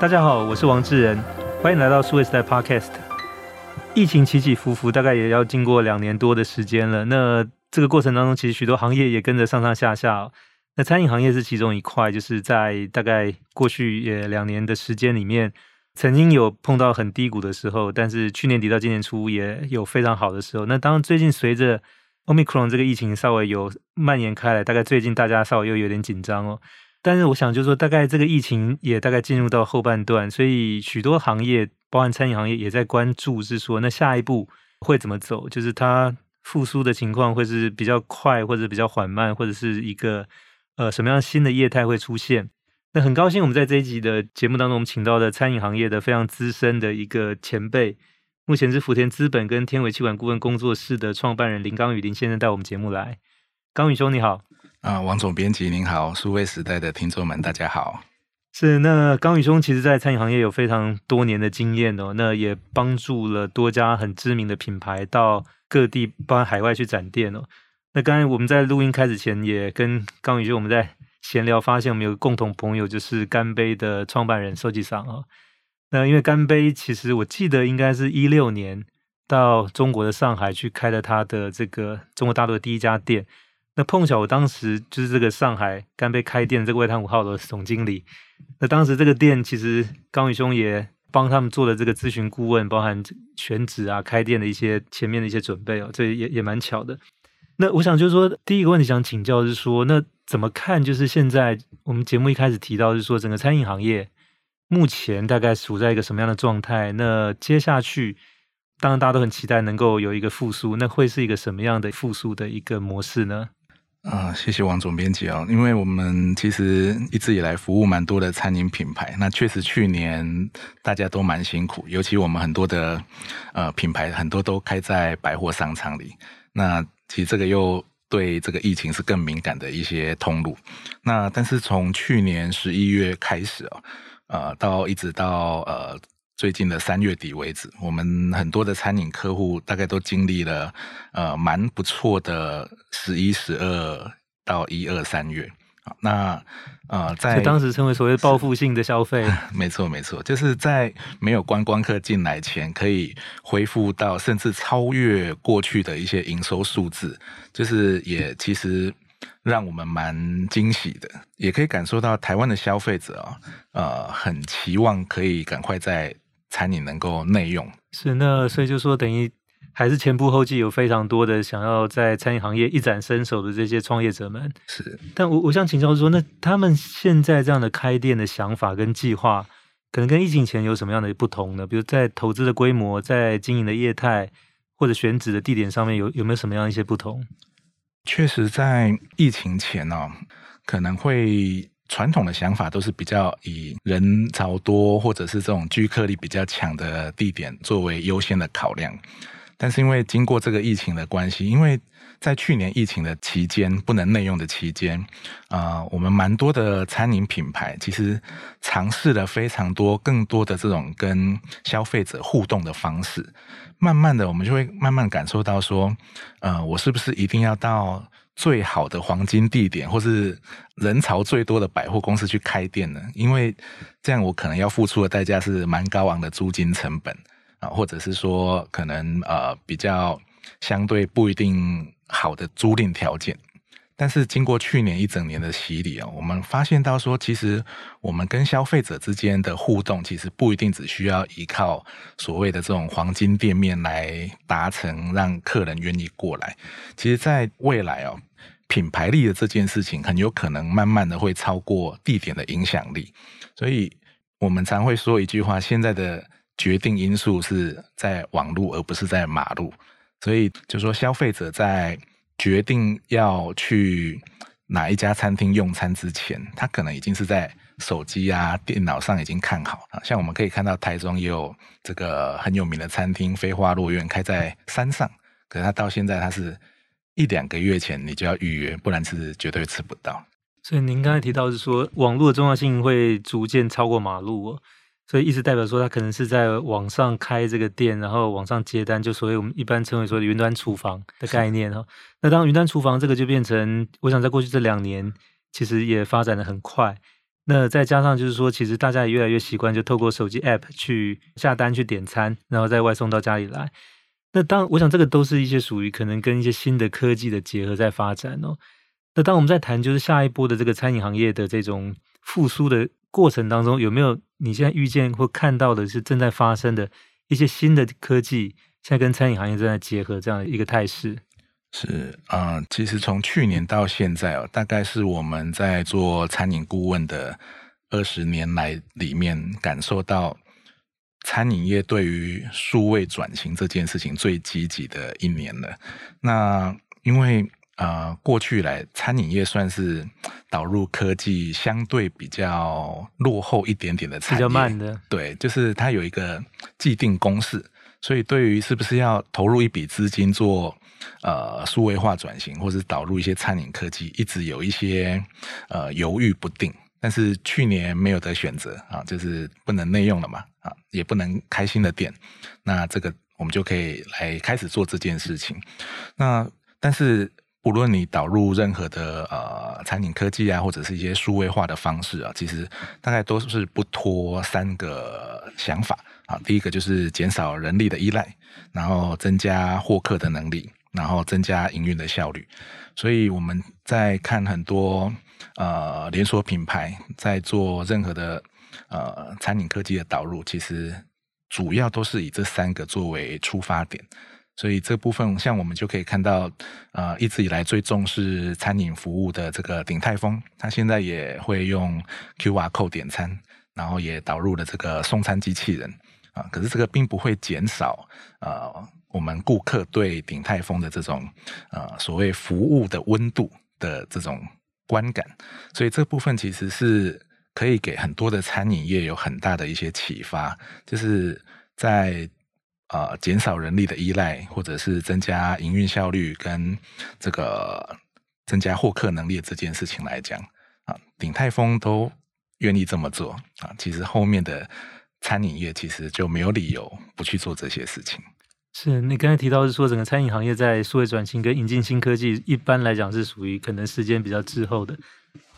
大家好，我是王志仁，欢迎来到数位时代 Podcast。疫情起起伏伏，大概也要经过两年多的时间了。那这个过程当中，其实许多行业也跟着上上下下。那餐饮行业是其中一块，就是在大概过去也两年的时间里面，曾经有碰到很低谷的时候，但是去年底到今年初也有非常好的时候。那当，最近随着 Omicron 这个疫情稍微有蔓延开来，大概最近大家稍微又有点紧张哦。但是我想就是说，大概这个疫情也大概进入到后半段，所以许多行业，包含餐饮行业，也在关注，是说那下一步会怎么走？就是它复苏的情况会是比较快，或者比较缓慢，或者是一个呃什么样新的业态会出现？那很高兴我们在这一集的节目当中，我们请到的餐饮行业的非常资深的一个前辈，目前是福田资本跟天维企管顾问工作室的创办人林刚宇林先生带我们节目来。刚宇兄你好。啊，王总编辑您好，数位时代的听众们大家好。是那刚宇兄，其实在餐饮行业有非常多年的经验哦，那也帮助了多家很知名的品牌到各地，包括海外去展店哦。那刚才我们在录音开始前，也跟刚宇兄我们在闲聊，发现我们有个共同朋友，就是干杯的创办人设计商啊。那因为干杯，其实我记得应该是一六年到中国的上海去开了他的这个中国大陆的第一家店。那碰巧我当时就是这个上海干杯开店这个外滩五号楼的总经理。那当时这个店其实刚宇兄也帮他们做了这个咨询顾问，包含选址啊、开店的一些前面的一些准备哦，这也也蛮巧的。那我想就是说，第一个问题想请教是说，那怎么看？就是现在我们节目一开始提到是说，整个餐饮行业目前大概处在一个什么样的状态？那接下去，当然大家都很期待能够有一个复苏，那会是一个什么样的复苏的一个模式呢？啊，谢谢王总编辑哦，因为我们其实一直以来服务蛮多的餐饮品牌，那确实去年大家都蛮辛苦，尤其我们很多的呃品牌很多都开在百货商场里，那其实这个又对这个疫情是更敏感的一些通路。那但是从去年十一月开始哦，呃，到一直到呃。最近的三月底为止，我们很多的餐饮客户大概都经历了呃蛮不错的十一、十二到一二三月。那呃在当时称为所谓报复性的消费，没错没错，就是在没有观光客进来前，可以恢复到甚至超越过去的一些营收数字，就是也其实。让我们蛮惊喜的，也可以感受到台湾的消费者啊，呃，很期望可以赶快在餐饮能够内用。是，那所以就说等于还是前仆后继，有非常多的想要在餐饮行业一展身手的这些创业者们。是，但我我想请教说，那他们现在这样的开店的想法跟计划，可能跟疫情前有什么样的不同呢？比如在投资的规模、在经营的业态或者选址的地点上面，有有没有什么样一些不同？确实，在疫情前呢、哦，可能会传统的想法都是比较以人潮多或者是这种聚客力比较强的地点作为优先的考量。但是因为经过这个疫情的关系，因为在去年疫情的期间不能内用的期间，啊、呃，我们蛮多的餐饮品牌其实尝试了非常多更多的这种跟消费者互动的方式。慢慢的，我们就会慢慢感受到说，呃，我是不是一定要到最好的黄金地点，或是人潮最多的百货公司去开店呢？因为这样我可能要付出的代价是蛮高昂的租金成本啊，或者是说可能呃比较相对不一定好的租赁条件。但是经过去年一整年的洗礼啊，我们发现到说，其实我们跟消费者之间的互动，其实不一定只需要依靠所谓的这种黄金店面来达成，让客人愿意过来。其实，在未来哦，品牌力的这件事情，很有可能慢慢的会超过地点的影响力。所以我们常会说一句话：现在的决定因素是在网络，而不是在马路。所以就说消费者在。决定要去哪一家餐厅用餐之前，他可能已经是在手机啊、电脑上已经看好了。像我们可以看到，台中也有这个很有名的餐厅——飞花落院，开在山上。可是他到现在，他是一两个月前你就要预约，不然是绝对吃不到。所以您刚才提到是说，网络的重要性会逐渐超过马路哦。所以意思代表说，他可能是在网上开这个店，然后网上接单，就所谓我们一般称为说云端厨房的概念哈。那当云端厨房这个就变成，我想在过去这两年其实也发展得很快。那再加上就是说，其实大家也越来越习惯，就透过手机 App 去下单去点餐，然后再外送到家里来。那当我想，这个都是一些属于可能跟一些新的科技的结合在发展哦。那当我们在谈就是下一波的这个餐饮行业的这种复苏的过程当中，有没有你现在遇见或看到的是正在发生的一些新的科技，现在跟餐饮行业正在结合这样的一个态势？是啊、其实从去年到现在哦，大概是我们在做餐饮顾问的二十年来里面，感受到餐饮业对于数位转型这件事情最积极的一年了。那因为啊、呃，过去来餐饮业算是导入科技相对比较落后一点点的产业，比较慢的。对，就是它有一个既定公式，所以对于是不是要投入一笔资金做。呃，数位化转型，或是导入一些餐饮科技，一直有一些呃犹豫不定。但是去年没有得选择啊，就是不能内用了嘛，啊，也不能开新的店，那这个我们就可以来开始做这件事情。那但是不论你导入任何的呃餐饮科技啊，或者是一些数位化的方式啊，其实大概都是不脱三个想法啊。第一个就是减少人力的依赖，然后增加获客的能力。然后增加营运的效率，所以我们在看很多呃连锁品牌在做任何的呃餐饮科技的导入，其实主要都是以这三个作为出发点。所以这部分像我们就可以看到，呃一直以来最重视餐饮服务的这个鼎泰丰，它现在也会用 QR Code 点餐，然后也导入了这个送餐机器人啊、可是这个并不会减少呃。我们顾客对鼎泰丰的这种呃所谓服务的温度的这种观感，所以这部分其实是可以给很多的餐饮业有很大的一些启发，就是在呃减少人力的依赖，或者是增加营运效率跟这个增加获客能力这件事情来讲啊，鼎泰丰都愿意这么做啊，其实后面的餐饮业其实就没有理由不去做这些事情。是你刚才提到是说整个餐饮行业在数位转型跟引进新科技，一般来讲是属于可能时间比较滞后的，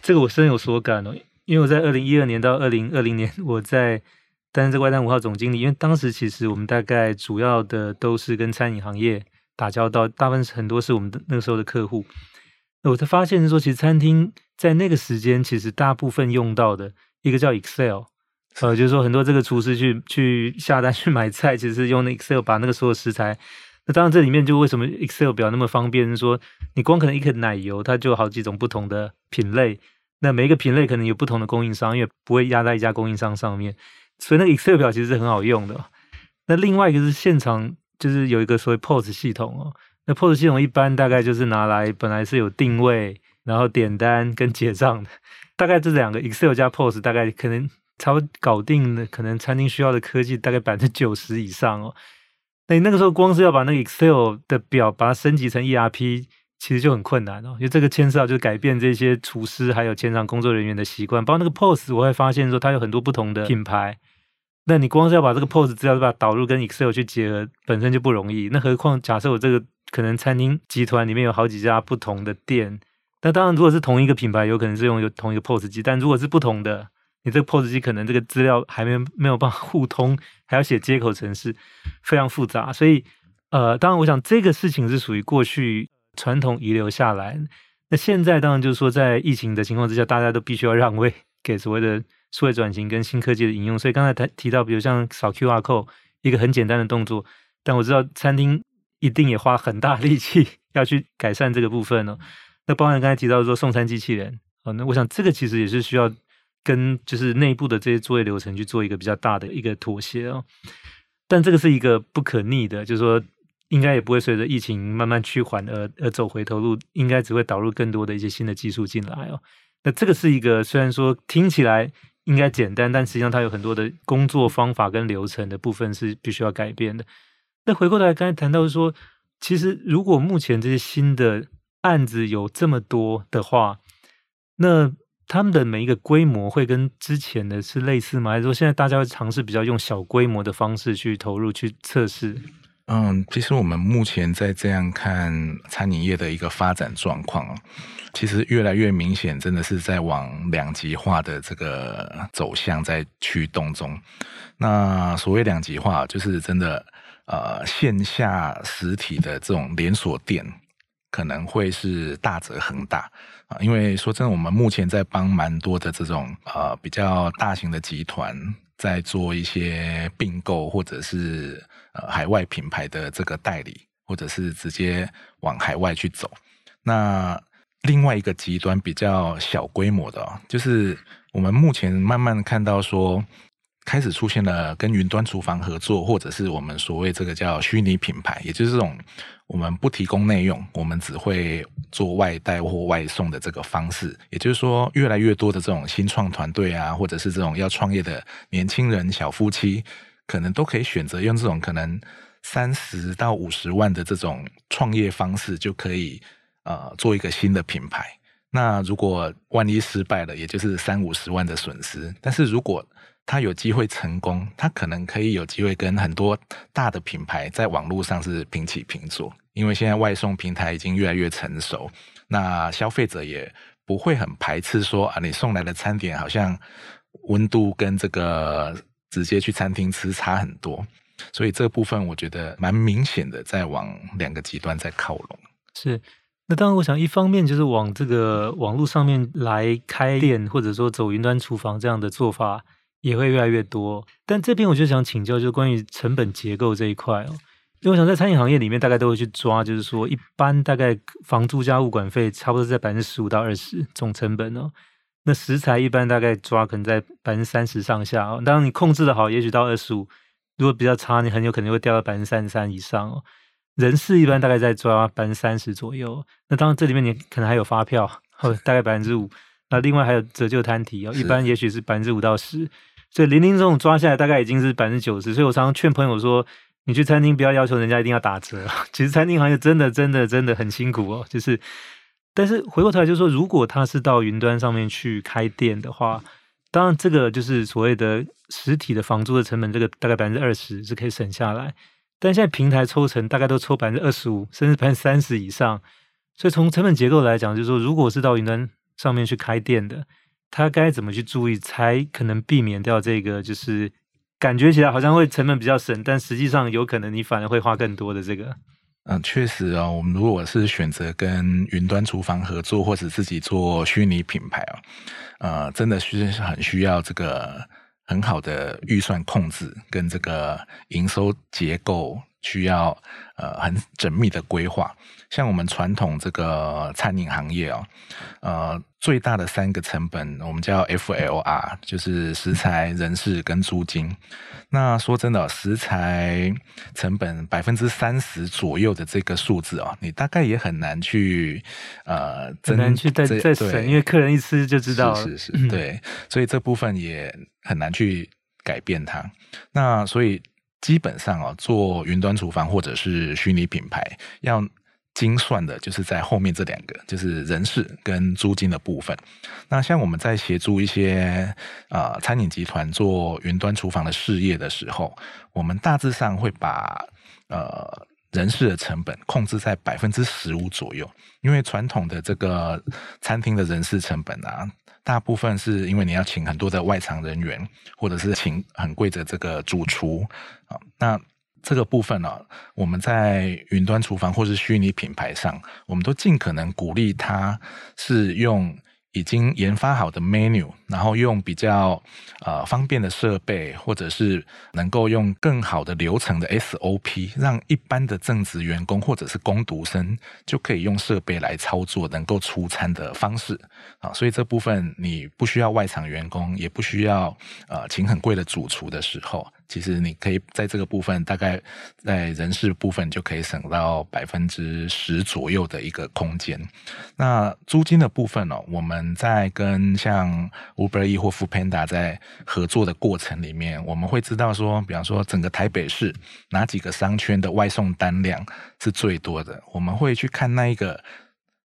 这个我深有所感哦。因为我在二零一二年到二零二零年，我在担任这个外滩五号总经理，因为当时其实我们大概主要的都是跟餐饮行业打交道，大部分很多是我们的那个时候的客户。我才发现是说，其实餐厅在那个时间其实大部分用到的一个叫 Excel。呃，就是说很多这个厨师去去下单 去买菜，其实用 Excel 把那个所有食材。那当然这里面就为什么 Excel 表那么方便？说你光可能一个奶油，它就好几种不同的品类，那每一个品类可能有不同的供应商，因为不会压在一家供应商上面，所以那个 Excel 表其实是很好用的。那另外一个是现场，就是有一个所谓 POS 系统哦。那 POS 系统一般大概就是拿来本来是有定位，然后点单跟结账的，大概这两个 Excel 加 POS 大概可能。差不多搞定的，可能餐厅需要的科技大概百分之九十以上哦。那你那个时候光是要把那个 Excel 的表把它升级成 ERP，其实就很困难哦。因为这个牵涉到就是改变这些厨师还有前场工作人员的习惯。包括那个 POS，我会发现说它有很多不同的品牌。那你光是要把这个 POS 资料把它导入跟 Excel 去结合，本身就不容易。那何况假设我这个可能餐厅集团里面有好几家不同的店，那当然如果是同一个品牌，有可能是用有同一个 POS 机，但如果是不同的。你这个 POS 机可能这个资料还没没有办法互通，还要写接口程式，非常复杂。所以，呃，当然，我想这个事情是属于过去传统遗留下来。那现在当然就是说，在疫情的情况之下，大家都必须要让位给所谓的数位转型跟新科技的应用。所以刚才提提到，比如像扫 QR code 一个很简单的动作，但我知道餐厅一定也花很大力气 要去改善这个部分哦。那包含刚才提到说送餐机器人，哦，那我想这个其实也是需要。跟就是内部的这些作业流程去做一个比较大的一个妥协哦，但这个是一个不可逆的，就是说应该也不会随着疫情慢慢趋缓而而走回头路，应该只会导入更多的一些新的技术进来哦。那这个是一个虽然说听起来应该简单，但实际上它有很多的工作方法跟流程的部分是必须要改变的。那回过头来刚才谈到说，其实如果目前这些新的案子有这么多的话，那他们的每一个规模会跟之前的是类似吗？还是说现在大家会尝试比较用小规模的方式去投入去测试？嗯，其实我们目前在这样看餐饮业的一个发展状况，其实越来越明显，真的是在往两极化的这个走向在驱动中。那所谓两极化，就是真的呃线下实体的这种连锁店可能会是大则恒大因为说真的，我们目前在帮蛮多的这种呃比较大型的集团在做一些并购或者是。呃，海外品牌的这个代理，或者是直接往海外去走。那另外一个极端比较小规模的，就是我们目前慢慢看到说，开始出现了跟云端厨房合作，或者是我们所谓这个叫虚拟品牌，也就是这种我们不提供内用，我们只会做外带或外送的这个方式。也就是说，越来越多的这种新创团队啊，或者是这种要创业的年轻人、小夫妻。可能都可以选择用这种可能三十到五十万的这种创业方式，就可以呃做一个新的品牌。那如果万一失败了，也就是三五十万的损失。但是如果他有机会成功，他可能可以有机会跟很多大的品牌在网络上是平起平坐，因为现在外送平台已经越来越成熟，那消费者也不会很排斥说啊，你送来的餐点好像温度跟这个。直接去餐厅吃差很多，所以这部分我觉得蛮明显的，在往两个极端在靠拢。是，那当然，我想一方面就是往这个网络上面来开店，或者说走云端厨房这样的做法也会越来越多。但这边我就想请教，就是关于成本结构这一块哦，因为我想在餐饮行业里面，大概都会去抓，就是说一般大概房租加物管费差不多在百分之十五到二十总成本哦。那食材一般大概抓可能在百分之三十上下哦，当然你控制的好，也许到二十五；如果比较差，你很有可能会掉到百分之三十三以上哦。人事一般大概在抓百分之三十左右，那当然这里面你可能还有发票，哦，大概百分之五。那另外还有折旧摊提哦，一般也许是百分之五到十，所以零零这种抓下来大概已经是百分之九十。所以我常常劝朋友说，你去餐厅不要要求人家一定要打折，其实餐厅行业真的真的真的很辛苦哦，就是。但是回过头来就是说，如果他是到云端上面去开店的话，当然这个就是所谓的实体的房租的成本，这个大概百分之二十是可以省下来。但现在平台抽成大概都抽百分之二十五，甚至百分之三十以上。所以从成本结构来讲，就是说，如果是到云端上面去开店的，他该怎么去注意，才可能避免掉这个就是感觉起来好像会成本比较省，但实际上有可能你反而会花更多的这个。嗯，确实哦，我们如果是选择跟云端厨房合作，或者自己做虚拟品牌哦，呃，真的是很需要这个很好的预算控制跟这个营收结构。需要呃很缜密的规划，像我们传统这个餐饮行业哦，呃最大的三个成本我们叫 FLR，就是食材、人事跟租金。那说真的，食材成本百分之三十左右的这个数字哦，你大概也很难去呃很难去再再省，因为客人一吃就知道了。是是是，对，所以这部分也很难去改变它。那所以。基本上啊，做云端厨房或者是虚拟品牌，要精算的就是在后面这两个，就是人事跟租金的部分。那像我们在协助一些、呃、餐饮集团做云端厨房的事业的时候，我们大致上会把呃人事的成本控制在百分之十五左右，因为传统的这个餐厅的人事成本啊。大部分是因为你要请很多的外场人员，或者是请很贵的这个主厨啊。那这个部分呢、啊，我们在云端厨房或是虚拟品牌上，我们都尽可能鼓励他是用。已经研发好的 menu，然后用比较呃方便的设备，或者是能够用更好的流程的 SOP，让一般的正职员工或者是工读生就可以用设备来操作，能够出餐的方式啊。所以这部分你不需要外场员工，也不需要呃请很贵的主厨的时候。其实你可以在这个部分，大概在人事部分就可以省到百分之十左右的一个空间。那租金的部分呢、我们在跟像 Uber E 或 Foodpanda 在合作的过程里面，我们会知道说，比方说整个台北市哪几个商圈的外送单量是最多的，我们会去看那一个。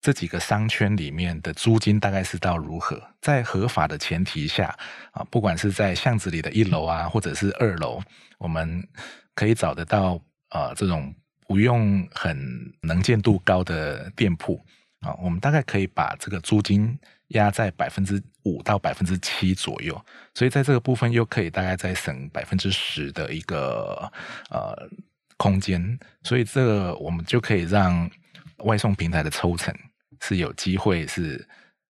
这几个商圈里面的租金大概是到如何？在合法的前提下啊，不管是在巷子里的一楼啊，或者是二楼，我们可以找得到呃这种不用很能见度高的店铺啊，我们大概可以把这个租金压在百分之五到百分之七左右，所以在这个部分又可以大概再省百分之十的一个呃空间，所以这个我们就可以让外送平台的抽成是有机会是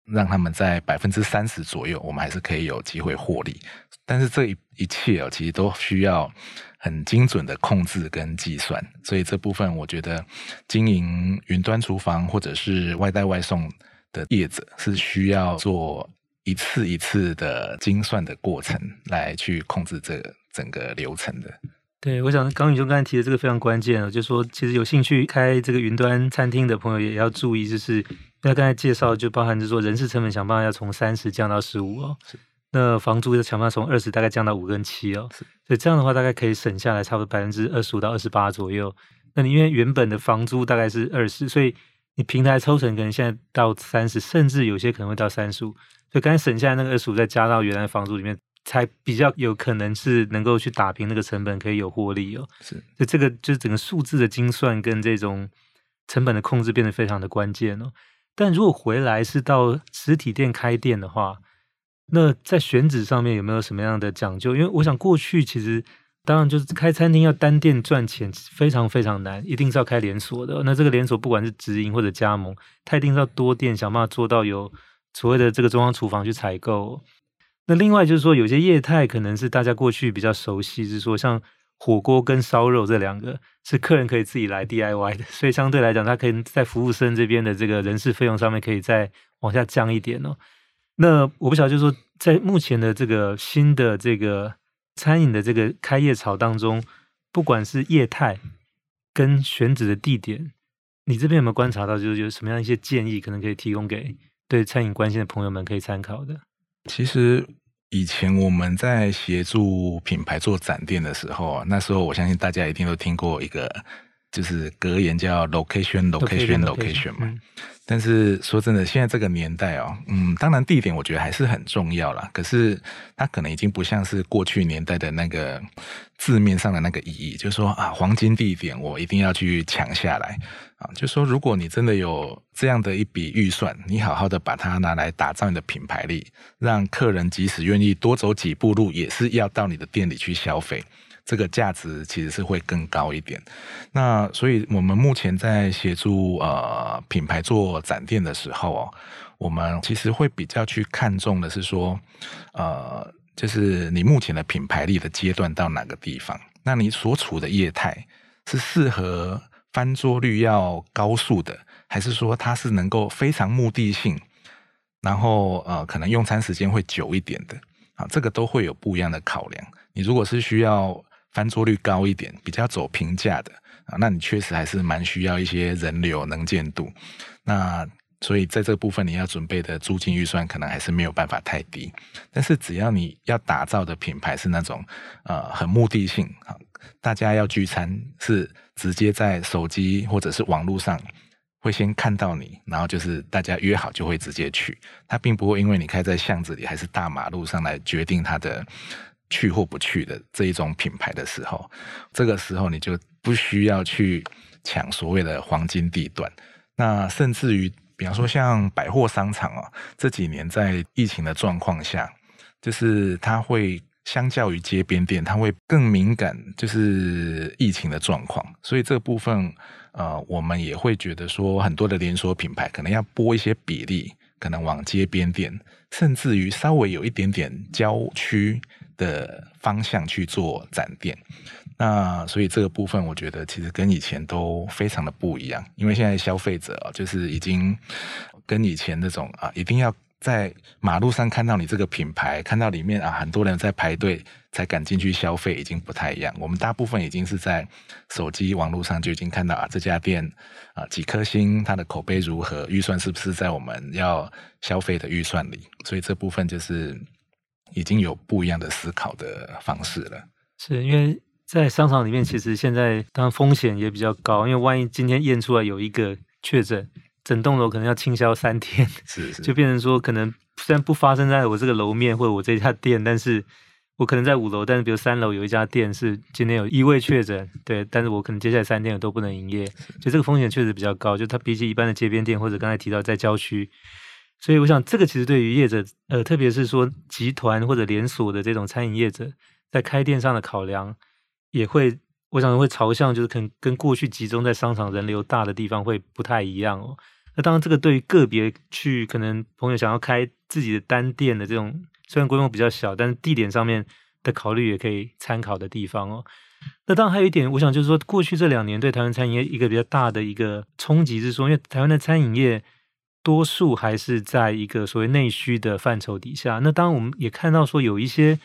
让他们在百分之三十左右，我们还是可以有机会获利。但是这一一切哦，其实都需要很精准的控制跟计算，所以这部分我觉得经营云端厨房或者是外带外送的叶子是需要做一次一次的精算的过程来去控制这整个流程的。对，我想刚宇兄刚才提的这个非常关键哦，就是说其实有兴趣开这个云端餐厅的朋友也要注意，就是那刚才介绍就包含就是说人事成本想办法要从三十降到十五哦，是那房租要想办法从二十大概降到五跟七哦，是所以这样的话大概可以省下来差不多百分之二十五到二十八左右。那你因为原本的房租大概是二十，所以你平台抽成可能现在到三十，甚至有些可能会到三十五。所以刚才省下来那个二十五，再加到原来的房租里面，才比较有可能是能够去打平那个成本，可以有获利哦。是，所以这个就是整个数字的精算跟这种成本的控制变得非常的关键哦。但如果回来是到实体店开店的话，那在选址上面有没有什么样的讲究？因为我想过去其实。当然，就是开餐厅要单店赚钱非常非常难，一定是要开连锁的。那这个连锁不管是直营或者加盟，它一定是要多店，想办法做到有所谓的这个中央厨房去采购。那另外就是说，有些业态可能是大家过去比较熟悉，是说像火锅跟烧肉这两个是客人可以自己来 DIY 的，所以相对来讲，它可以在服务生这边的这个人事费用上面可以再往下降一点哦。那我不晓得，就是说在目前的这个新的这个。餐饮的这个开业潮当中，不管是业态跟选址的地点，你这边有没有观察到，就是有什么样一些建议，可能可以提供给对餐饮关心的朋友们可以参考的？其实以前我们在协助品牌做展店的时候，那时候我相信大家一定都听过一个。就是格言叫 location location location 嘛，但是说真的，现在这个年代哦，嗯，当然地点我觉得还是很重要啦。可是它可能已经不像是过去年代的那个字面上的那个意义，就是说啊，黄金地点我一定要去抢下来啊。就是说，如果你真的有这样的一笔预算，你好好的把它拿来打造你的品牌力，让客人即使愿意多走几步路，也是要到你的店里去消费。这个价值其实是会更高一点。那所以，我们目前在协助呃品牌做展店的时候哦，我们其实会比较去看重的是说，呃，就是你目前的品牌力的阶段到哪个地方？那你所处的业态是适合翻桌率要高速的，还是说它是能够非常目的性，然后呃可能用餐时间会久一点的？啊，这个都会有不一样的考量。你如果是需要翻桌率高一点，比较走平价的啊，那你确实还是蛮需要一些人流能见度。那所以在这个部分，你要准备的租金预算可能还是没有办法太低。但是只要你要打造的品牌是那种呃很目的性，大家要聚餐是直接在手机或者是网络上会先看到你，然后就是大家约好就会直接去，他并不会因为你开在巷子里还是大马路上来决定他的。去或不去的这一种品牌的时候，这个时候你就不需要去抢所谓的黄金地段。那甚至于，比方说像百货商场啊，这几年在疫情的状况下，就是它会相较于街边店，它会更敏感，就是疫情的状况。所以这部分，呃，我们也会觉得说，很多的连锁品牌可能要拨一些比例，可能往街边店，甚至于稍微有一点点郊区。的方向去做展店，那所以这个部分我觉得其实跟以前都非常的不一样，因为现在消费者就是已经跟以前那种啊，一定要在马路上看到你这个品牌，看到里面啊很多人在排队才敢进去消费，已经不太一样。我们大部分已经是在手机网络上就已经看到啊这家店啊几颗星，它的口碑如何，预算是不是在我们要消费的预算里，所以这部分就是。已经有不一样的思考的方式了。是因为在商场里面，其实现在当然风险也比较高，因为万一今天验出来有一个确诊，整栋楼可能要清销三天，是是，就变成说可能虽然不发生在我这个楼面或者我这家店，但是我可能在五楼，但是比如三楼有一家店是今天有一位确诊，对，但是我可能接下来三天我都不能营业，就这个风险确实比较高，就它比起一般的街边店或者刚才提到在郊区，所以我想这个其实对于业者，呃，特别是说集团或者连锁的这种餐饮业者，在开店上的考量也会，我想会朝向就是可能跟过去集中在商场人流大的地方会不太一样哦。那当然，这个对于个别去可能朋友想要开自己的单店的这种。虽然规模比较小，但是地点上面的考虑也可以参考的地方哦。那当然还有一点，我想就是说，过去这两年对台湾餐饮业一个比较大的一个冲击是说，因为台湾的餐饮业多数还是在一个所谓内需的范畴底下。那当然我们也看到说，有一些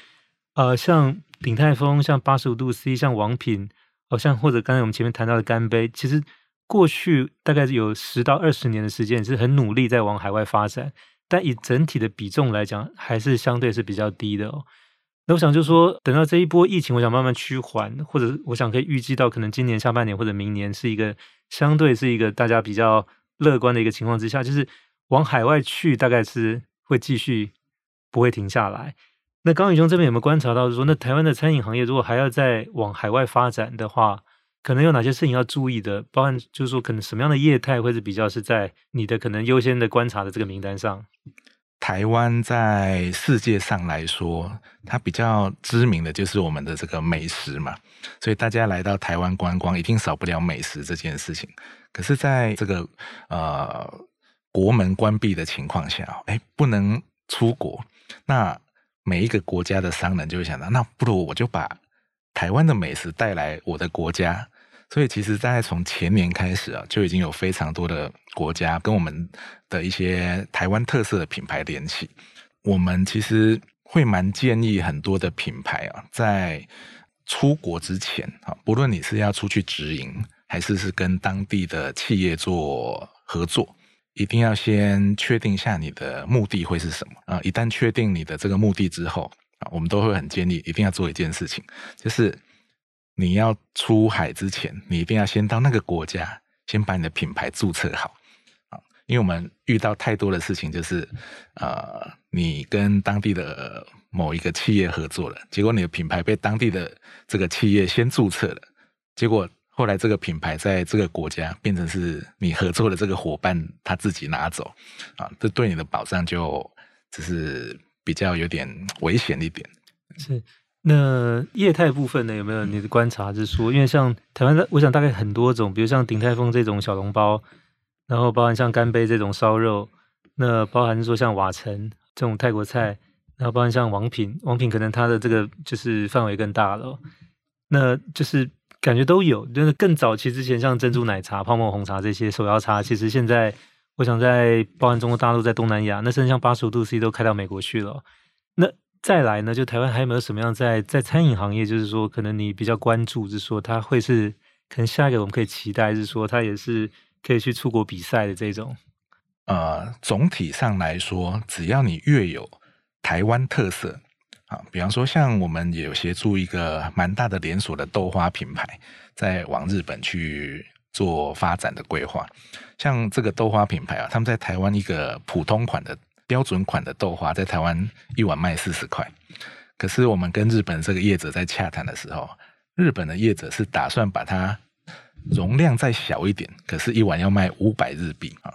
呃，像鼎泰丰、像八十五度 C、像王品，好像或者刚才我们前面谈到的干杯，其实过去大概是有十到二十年的时间，是很努力在往海外发展。但以整体的比重来讲，还是相对是比较低的哦。那我想就说，等到这一波疫情，我想慢慢趋缓，或者我想可以预计到，可能今年下半年或者明年是一个相对是一个大家比较乐观的一个情况之下，就是往海外去，大概是会继续不会停下来。那刚宇兄这边有没有观察到，说那台湾的餐饮行业如果还要再往海外发展的话，可能有哪些事情要注意的？包含就是说，可能什么样的业态会是比较是在你的可能优先的观察的这个名单上？台湾在世界上来说，它比较知名的就是我们的这个美食嘛，所以大家来到台湾观光，一定少不了美食这件事情。可是，在这个呃国门关闭的情况下，哎，不能出国，那每一个国家的商人就会想到，那不如我就把台湾的美食带来我的国家。所以，其实，在从前年开始啊，就已经有非常多的国家跟我们的一些台湾特色的品牌联系。我们其实会蛮建议很多的品牌啊，在出国之前啊，不论你是要出去直营，还是是跟当地的企业做合作，一定要先确定一下你的目的会是什么啊。一旦确定你的这个目的之后我们都会很建议一定要做一件事情，就是。你要出海之前，你一定要先到那个国家，先把你的品牌注册好啊！因为我们遇到太多的事情，就是呃，你跟当地的某一个企业合作了，结果你的品牌被当地的这个企业先注册了，结果后来这个品牌在这个国家变成是你合作的这个伙伴他自己拿走啊，这对你的保障就只是比较有点危险一点。是。那业态部分呢？有没有你的观察？是说，因为像台湾，我想大概很多种，比如像鼎泰丰这种小笼包，然后包含像干杯这种烧肉，那包含说像瓦城这种泰国菜，然后包含像王品，王品可能它的这个就是范围更大了。那就是感觉都有，就是更早期之前像珍珠奶茶、泡沫红茶这些手摇茶，其实现在我想在包含中国大陆、在东南亚，那甚至像八十五度 C 都开到美国去了。那再来呢，就台湾还有没有什么样在在餐饮行业，就是说可能你比较关注，是说它会是可能下一个我们可以期待，是说它也是可以去出国比赛的这种。呃，总体上来说，只要你越有台湾特色啊，比方说像我们也有协助一个蛮大的连锁的豆花品牌，在往日本去做发展的规划。像这个豆花品牌啊，他们在台湾一个普通款的。标准款的豆花在台湾一碗卖四十块，可是我们跟日本这个业者在洽谈的时候，日本的业者是打算把它容量再小一点，可是一碗要卖五百日币啊。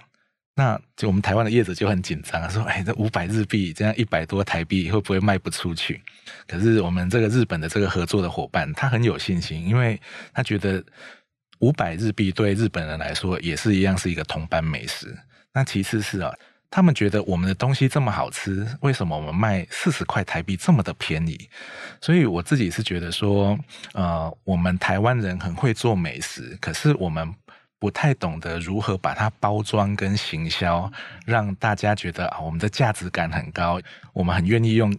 那就我们台湾的业者就很紧张，说：“哎，这五百日币这样一百多台币会不会卖不出去？”可是我们这个日本的这个合作的伙伴，他很有信心，因为他觉得五百日币对日本人来说也是一样是一个同班美食。那其次是啊。他们觉得我们的东西这么好吃，为什么我们卖四十块台币这么的便宜？所以我自己是觉得说，呃，我们台湾人很会做美食，可是我们不太懂得如何把它包装跟行销，让大家觉得啊，我们的价值感很高，我们很愿意用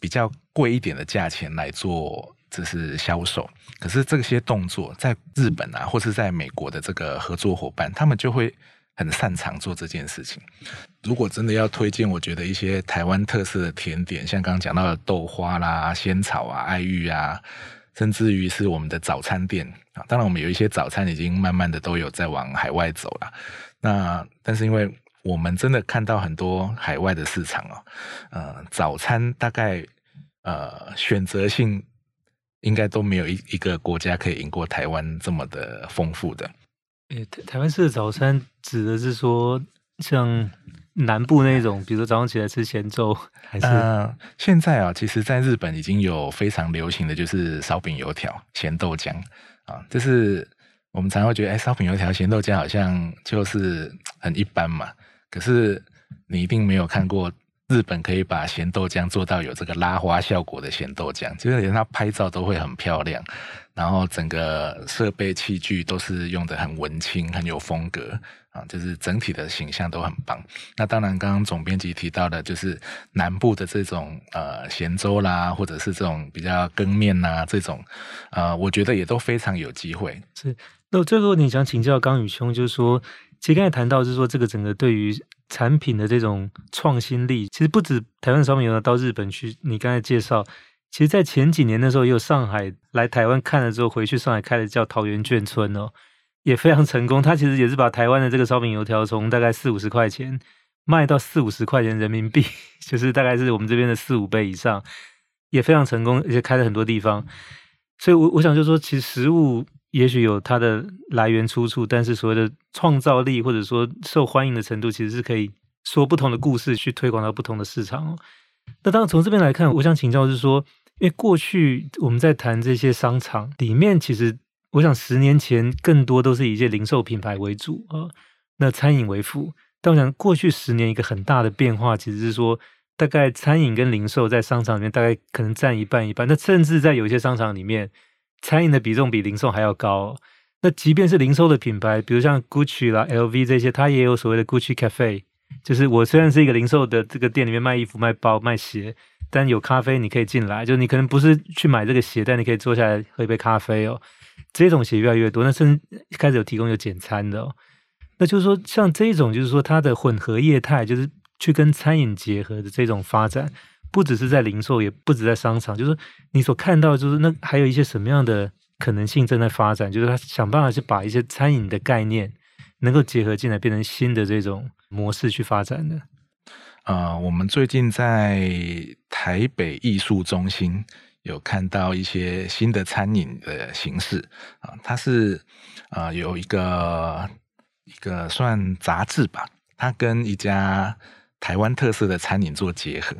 比较贵一点的价钱来做，只是销售。可是这些动作在日本啊，或是在美国的这个合作伙伴，他们就会。很擅长做这件事情。如果真的要推荐，我觉得一些台湾特色的甜点，像刚刚讲到的豆花啦、仙草啊、爱玉啊，甚至于是我们的早餐店啊。当然，我们有一些早餐已经慢慢的都有在往海外走了。那但是因为我们真的看到很多海外的市场哦，呃，早餐大概呃选择性，应该都没有一一个国家可以赢过台湾这么的丰富的。诶，台台湾式的早餐指的是说像南部那种，比如说早上起来吃咸粥，还是？呃，现在啊，其实在日本已经有非常流行的就是烧饼油条、咸豆浆啊，就是我们常会觉得，哎，烧饼油条、咸豆浆好像就是很一般嘛。可是你一定没有看过。日本可以把咸豆浆做到有这个拉花效果的咸豆浆，就是连它拍照都会很漂亮，然后整个设备器具都是用的很文青，很有风格啊，就是整体的形象都很棒。那当然，刚刚总编辑提到的，就是南部的这种呃咸粥啦，或者是这种比较羹面呐这种，呃，我觉得也都非常有机会。是，那最后你想请教刚宇兄，就是说，其实刚才谈到就是说，这个整个对于产品的这种创新力，其实不止台湾烧饼油到日本去。你刚才介绍，其实，在前几年的时候，也有上海来台湾看了之后，回去上海开了叫桃源眷村哦，也非常成功。他其实也是把台湾的这个烧饼油条从大概四五十块钱卖到四五十块钱人民币，就是大概是我们这边的四五倍以上，也非常成功，而且开了很多地方。所以我，我我想就说，其实食物。也许有它的来源出处，但是所谓的创造力或者说受欢迎的程度，其实是可以说不同的故事去推广到不同的市场哦。那当然从这边来看，我想请教是说，因为过去我们在谈这些商场里面，其实我想十年前更多都是以一些零售品牌为主啊，那餐饮为辅。但我想过去十年一个很大的变化，其实是说大概餐饮跟零售在商场里面大概可能占一半一半，那甚至在有些商场里面。餐饮的比重比零售还要高，那即便是零售的品牌，比如像 Gucci 啦、LV 这些，它也有所谓的 Gucci Cafe，就是我虽然是一个零售的这个店里面卖衣服、卖包、卖鞋，但有咖啡你可以进来，就你可能不是去买这个鞋，但你可以坐下来喝一杯咖啡哦。这种鞋越来越多，那甚至开始有提供有简餐的哦。那就是说，像这种就是说它的混合业态，就是去跟餐饮结合的这种发展。不只是在零售，也不止在商场，就是你所看到，就是那还有一些什么样的可能性正在发展，就是他想办法去把一些餐饮的概念能够结合进来，变成新的这种模式去发展的。呃，我们最近在台北艺术中心有看到一些新的餐饮的形式啊，它是啊、有一个一个算杂志吧，它跟一家台湾特色的餐饮做结合。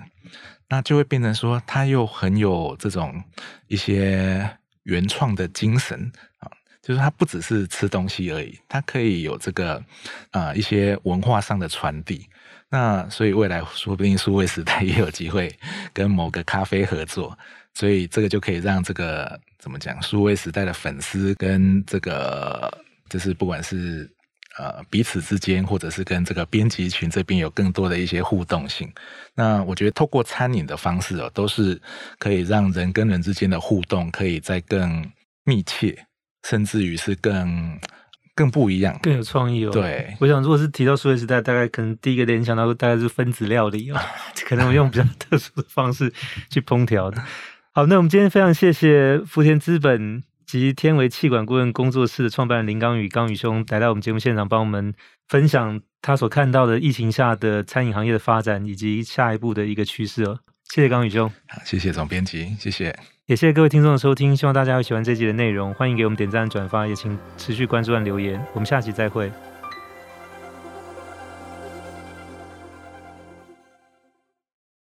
那就会变成说，他又很有这种一些原创的精神啊，就是他不只是吃东西而已，他可以有这个啊一些文化上的传递。那所以未来说不定数位时代也有机会跟某个咖啡合作，所以这个就可以让这个怎么讲，数位时代的粉丝跟这个就是不管是。呃，彼此之间，或者是跟这个编辑群这边有更多的一些互动性。那我觉得透过餐饮的方式哦，都是可以让人跟人之间的互动可以再更密切，甚至于是更更不一样，更有创意哦。对，我想如果是提到数位时代，大概可能第一个联想到大概是分子料理哦，可能我用比较特殊的方式去烹调的。好，那我们今天非常谢谢福田资本。及天维气管顾问工作室的创办人林刚宇，刚宇兄来到我们节目现场，帮我们分享他所看到的疫情下的餐饮行业的发展，以及下一步的一个趋势哦。谢谢刚宇兄，好，谢谢总编辑，谢谢，也谢谢各位听众的收听，希望大家会喜欢这集的内容，欢迎给我们点赞、转发，也请持续关注和留言，我们下期再会。